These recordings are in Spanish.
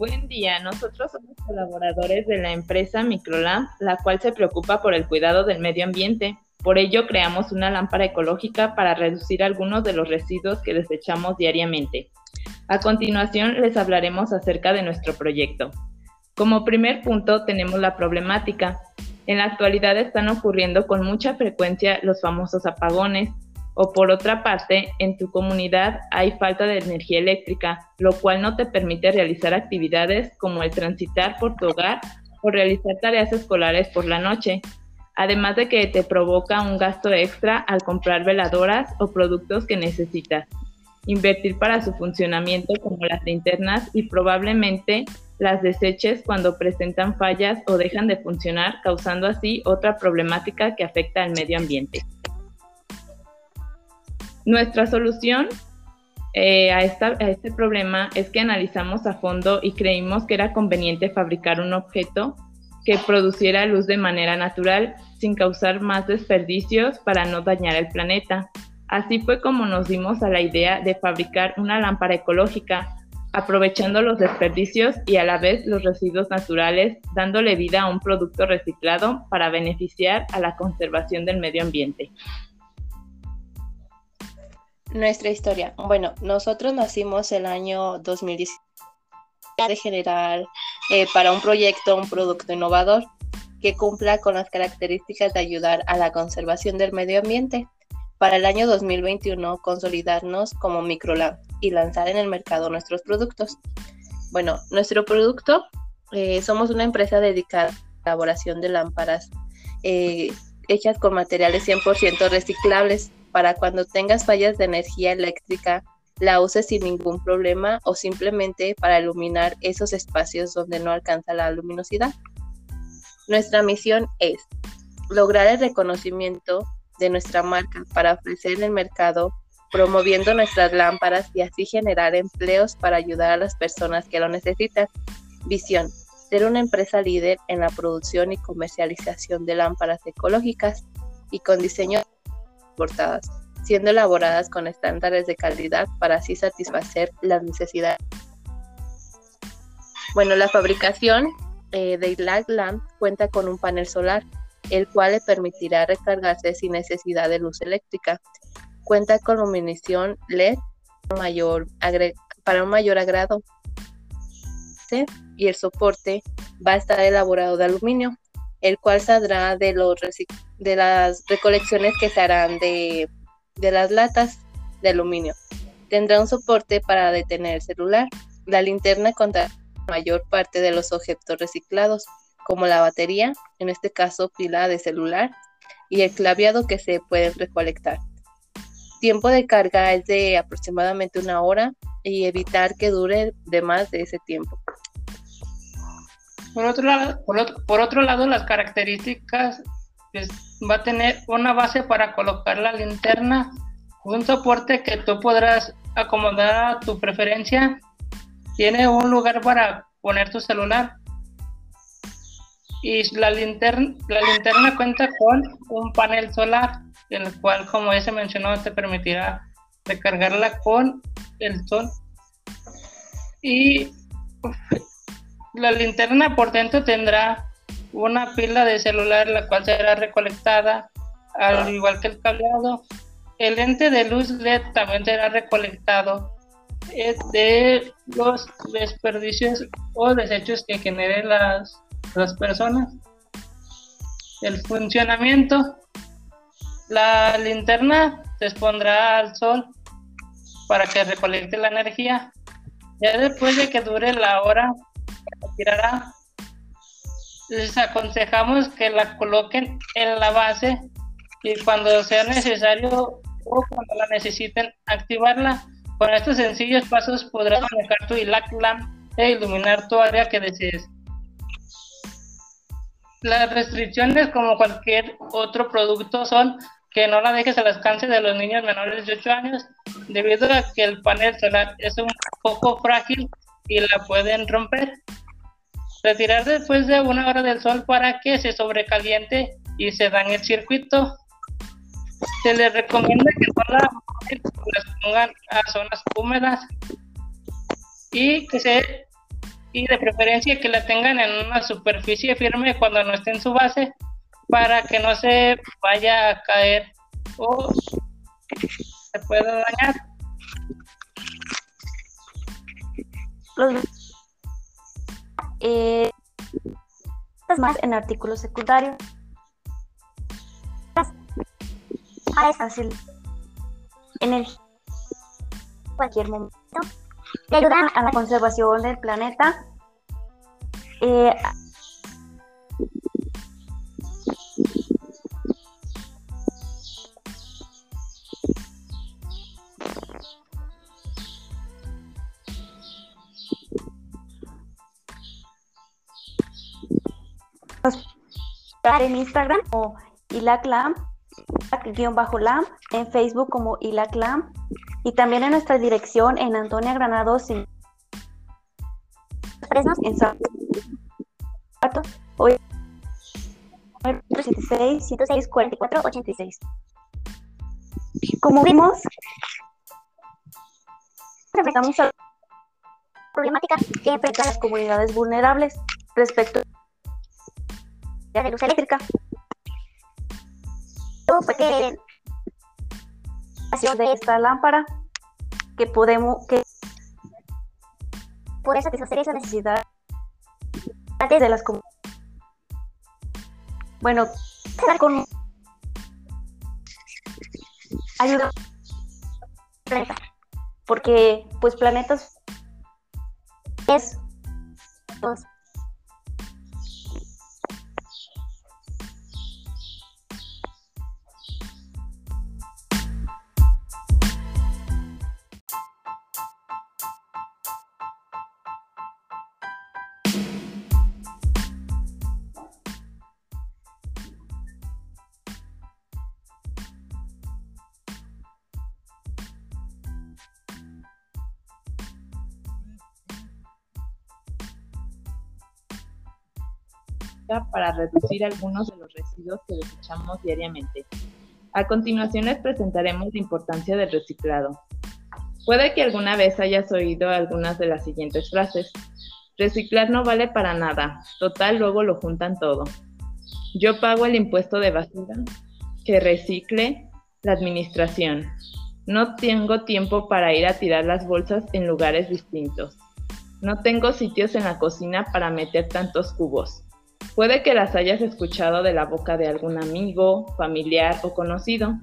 Buen día, nosotros somos colaboradores de la empresa Microlamp, la cual se preocupa por el cuidado del medio ambiente. Por ello creamos una lámpara ecológica para reducir algunos de los residuos que desechamos diariamente. A continuación les hablaremos acerca de nuestro proyecto. Como primer punto tenemos la problemática. En la actualidad están ocurriendo con mucha frecuencia los famosos apagones, o por otra parte, en tu comunidad hay falta de energía eléctrica, lo cual no te permite realizar actividades como el transitar por tu hogar o realizar tareas escolares por la noche, además de que te provoca un gasto extra al comprar veladoras o productos que necesitas, invertir para su funcionamiento como las linternas y probablemente las deseches cuando presentan fallas o dejan de funcionar, causando así otra problemática que afecta al medio ambiente. Nuestra solución eh, a, este problema es que analizamos a fondo y creímos que era conveniente fabricar un objeto que produciera luz de manera natural sin causar más desperdicios para no dañar el planeta. Así fue como nos dimos a la idea de fabricar una lámpara ecológica, aprovechando los desperdicios y a la vez los residuos naturales, dándole vida a un producto reciclado para beneficiar a la conservación del medio ambiente. Nuestra historia. Bueno, nosotros nacimos el año 2010 de generar eh, para un proyecto un producto innovador que cumpla con las características de ayudar a la conservación del medio ambiente. Para el año 2021, consolidarnos como Microlab y lanzar en el mercado nuestros productos. Bueno, nuestro producto, eh, somos una empresa dedicada a la elaboración de lámparas eh, hechas con materiales 100% reciclables para cuando tengas fallas de energía eléctrica, la uses sin ningún problema o simplemente para iluminar esos espacios donde no alcanza la luminosidad. Nuestra misión es lograr el reconocimiento de nuestra marca para ofrecer en el mercado, promoviendo nuestras lámparas y así generar empleos para ayudar a las personas que lo necesitan. Visión, ser una empresa líder en la producción y comercialización de lámparas ecológicas y con diseño portadas, siendo elaboradas con estándares de calidad para así satisfacer las necesidades. Bueno, la fabricación eh, de Light Lamp cuenta con un panel solar, el cual le permitirá recargarse sin necesidad de luz eléctrica. Cuenta con iluminación LED mayor para un mayor agrado. Y el soporte va a estar elaborado de aluminio, el cual saldrá de, los las recolecciones que se harán de, de las latas de aluminio. Tendrá un soporte para detener el celular. La linterna contará la mayor parte de los objetos reciclados, como la batería, en este caso pila de celular, y el claviado que se pueden recolectar. Tiempo de carga es de aproximadamente una hora y evitar que dure de más de ese tiempo. Por otro lado, por otro, lado las características pues, va a tener una base para colocar la linterna, un soporte que tú podrás acomodar a tu preferencia, tiene un lugar para poner tu celular y la linterna, la linterna cuenta con un panel solar, el cual, como ya se mencionó, te permitirá recargarla con el sol. Y la linterna por dentro tendrá una pila de celular la cual será recolectada al igual que el cableado. El lente de luz LED también será recolectado de los desperdicios o desechos que generen las, las personas. El funcionamiento. La linterna se expondrá al sol para que recolecte la energía. Ya después de que dure la hora Les aconsejamos que la coloquen en la base y cuando sea necesario o cuando la necesiten activarla. Con estos sencillos pasos podrás manejar tu ILAC lamp e iluminar tu área que desees. Las restricciones, como cualquier otro producto, son que no la dejes al alcance de los niños menores de 8 años, debido a que el panel solar es un poco frágil y la pueden romper. Retirar después de una hora del sol para que se sobrecaliente y se dañe el circuito. Se les recomienda que no la pongan a zonas húmedas y que se y de preferencia que la tengan en una superficie firme cuando no esté en su base para que no se vaya a caer o se pueda dañar. Los eh, más en artículos secundarios. Es fácil en el cualquier momento ayudan a la conservación del planeta. Eh, en Instagram como ilaclam, bajo lam, en Facebook como ilaclam y también en nuestra dirección en Antonia Granados y en San hoy 106 106 44 86 como vimos enfrentamos a problemática que enfrentan las comunidades vulnerables respecto de luz eléctrica. Porque de esta lámpara que podemos que puede satisfacer esa necesidad de las bueno con ayuda planeta porque pues planetas es para reducir algunos de los residuos que desechamos diariamente. A continuación les presentaremos la importancia del reciclado. Puede que alguna vez hayas oído algunas de las siguientes frases. Reciclar no vale para nada, total luego lo juntan todo. Yo pago el impuesto de basura, que recicle la administración. No tengo tiempo para ir a tirar las bolsas en lugares distintos. No tengo sitios en la cocina para meter tantos cubos. Puede que las hayas escuchado de la boca de algún amigo, familiar o conocido.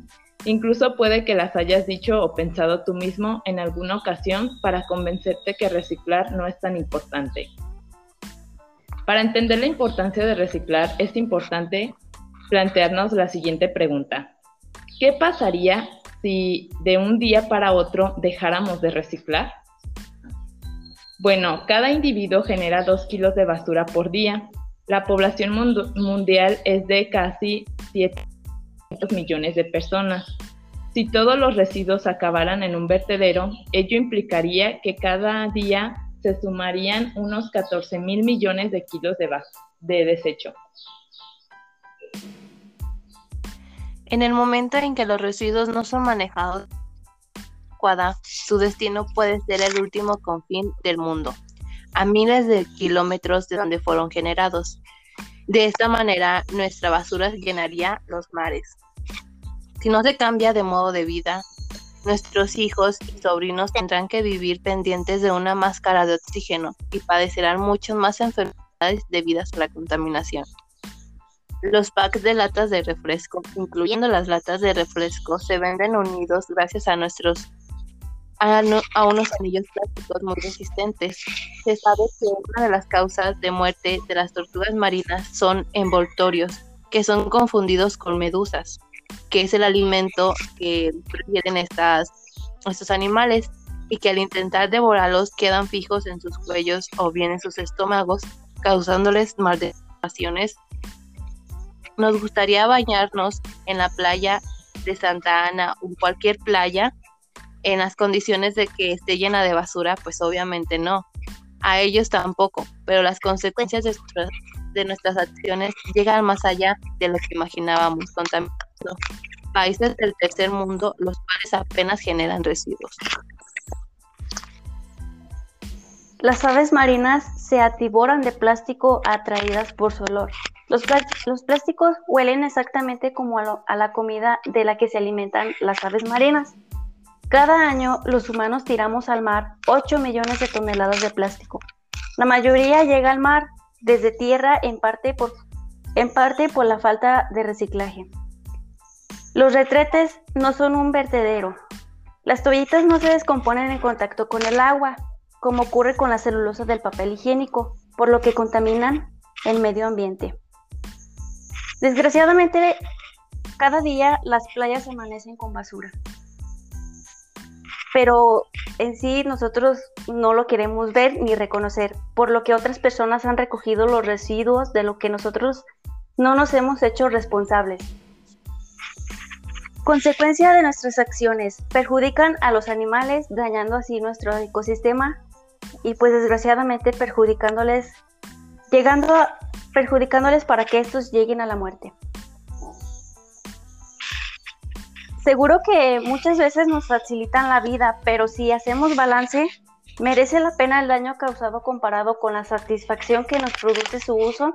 Incluso puede que las hayas dicho o pensado tú mismo en alguna ocasión para convencerte que reciclar no es tan importante. Para entender la importancia de reciclar es importante plantearnos la siguiente pregunta. ¿Qué pasaría si de un día para otro dejáramos de reciclar? Bueno, cada individuo genera 2 kilos de basura por día la población mundial es de casi 700 millones de personas. Si todos los residuos acabaran en un vertedero, ello implicaría que cada día se sumarían unos 14 mil millones de kilos de, de desecho. En el momento en que los residuos no son manejados su destino puede ser el último confín del mundo a miles de kilómetros de donde fueron generados. De esta manera, nuestra basura llenaría los mares. Si no se cambia de modo de vida, nuestros hijos y sobrinos tendrán que vivir pendientes de una máscara de oxígeno y padecerán muchas más enfermedades debidas a la contaminación. Los packs de latas de refresco, incluyendo las latas de refresco, se venden unidos gracias a nuestros a, unos anillos plásticos muy resistentes. Se sabe que una de las causas de muerte de las tortugas marinas son envoltorios, que son confundidos con medusas, que es el alimento que prefieren estas, estos animales y que al intentar devorarlos quedan fijos en sus cuellos o bien en sus estómagos, causándoles maldiciones. Nos gustaría bañarnos en la playa de Santa Ana o cualquier playa en las condiciones de que esté llena de basura, pues obviamente no. A ellos tampoco, pero las consecuencias de, nuestras acciones llegan más allá de lo que imaginábamos, contaminando países del tercer mundo, los cuales apenas generan residuos. Las aves marinas se atiboran de plástico atraídas por su olor. Los, plásticos huelen exactamente como a, la comida de la que se alimentan las aves marinas. Cada año los humanos tiramos al mar 8 millones de toneladas de plástico. La mayoría llega al mar desde tierra en parte por, en parte por la falta de reciclaje. Los retretes no son un vertedero. Las toallitas no se descomponen en contacto con el agua, como ocurre con la celulosa del papel higiénico, por lo que contaminan el medio ambiente. Desgraciadamente, cada día las playas amanecen con basura. Pero en sí nosotros no lo queremos ver ni reconocer, por lo que otras personas han recogido los residuos de lo que nosotros no nos hemos hecho responsables. Consecuencia de nuestras acciones, perjudican a los animales, dañando así nuestro ecosistema y pues desgraciadamente perjudicándoles, llegando a, perjudicándoles para que estos lleguen a la muerte. Seguro que muchas veces nos facilitan la vida, pero si hacemos balance, merece la pena el daño causado comparado con la satisfacción que nos produce su uso.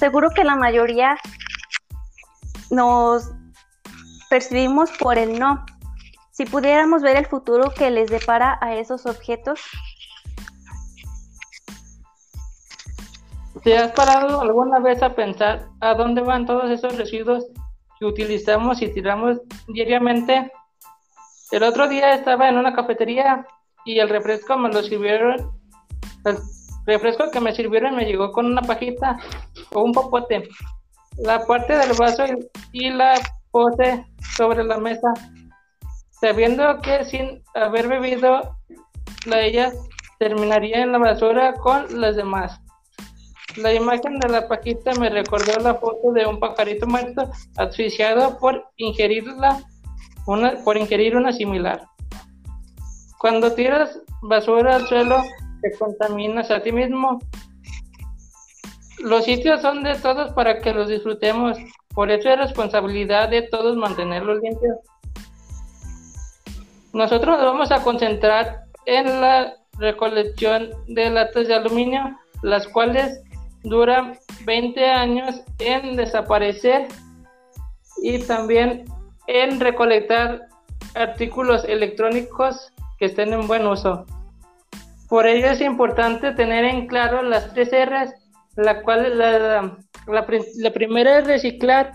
Seguro que la mayoría nos percibimos por el no. Si pudiéramos ver el futuro que les depara a esos objetos, ¿Te has parado alguna vez a pensar a dónde van todos esos residuos que utilizamos y tiramos diariamente? El otro día estaba en una cafetería y el refresco me lo sirvieron. El refresco que me sirvieron me llegó con una pajita o un popote. La parte del vaso y la pose sobre la mesa, sabiendo que sin haber bebido la ella terminaría en la basura con las demás. La imagen de la paquita me recordó la foto de un pajarito muerto asfixiado por ingerirla, una, por ingerir una similar. Cuando tiras basura al suelo, te contaminas a ti mismo. Los sitios son de todos para que los disfrutemos, por eso es responsabilidad de todos mantenerlos limpios. Nosotros nos vamos a concentrar en la recolección de latas de aluminio, las cuales dura 20 años en desaparecer y también en recolectar artículos electrónicos que estén en buen uso. Por ello es importante tener en claro las tres R's, la cual la, la, primera es reciclar,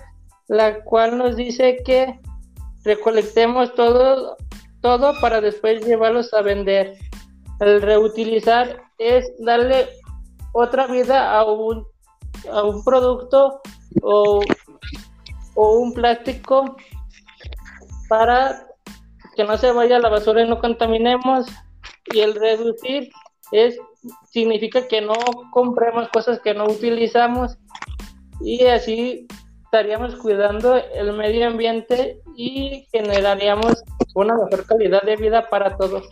la cual nos dice que recolectemos todo, todo para después llevarlos a vender. El reutilizar es darle otra vida a un, a un producto o, un plástico para que no se vaya a la basura y no contaminemos. Y el reducir es significa que no compremos cosas que no utilizamos y así estaríamos cuidando el medio ambiente y generaríamos una mejor calidad de vida para todos.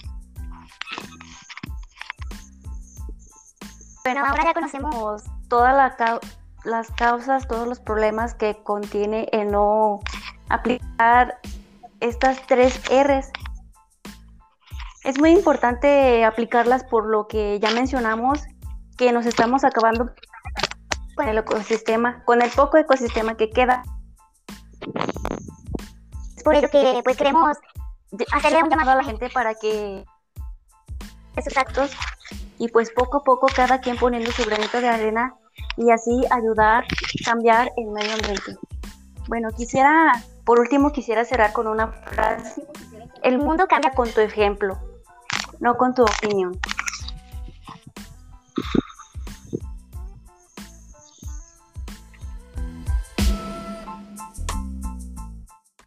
Bueno, ahora ya conocemos todas las causas, todos los problemas que contiene el no aplicar estas tres R's. Es muy importante aplicarlas por lo que ya mencionamos, que nos estamos acabando con el ecosistema, con el poco ecosistema que queda. Es por ello que pues queremos hacerle un llamado a la gente para que esos actos y pues poco a poco cada quien poniendo su granito de arena y así ayudar a cambiar el medio ambiente. Bueno, quisiera, por último, quisiera cerrar con una frase. El mundo cambia con tu ejemplo, no con tu opinión.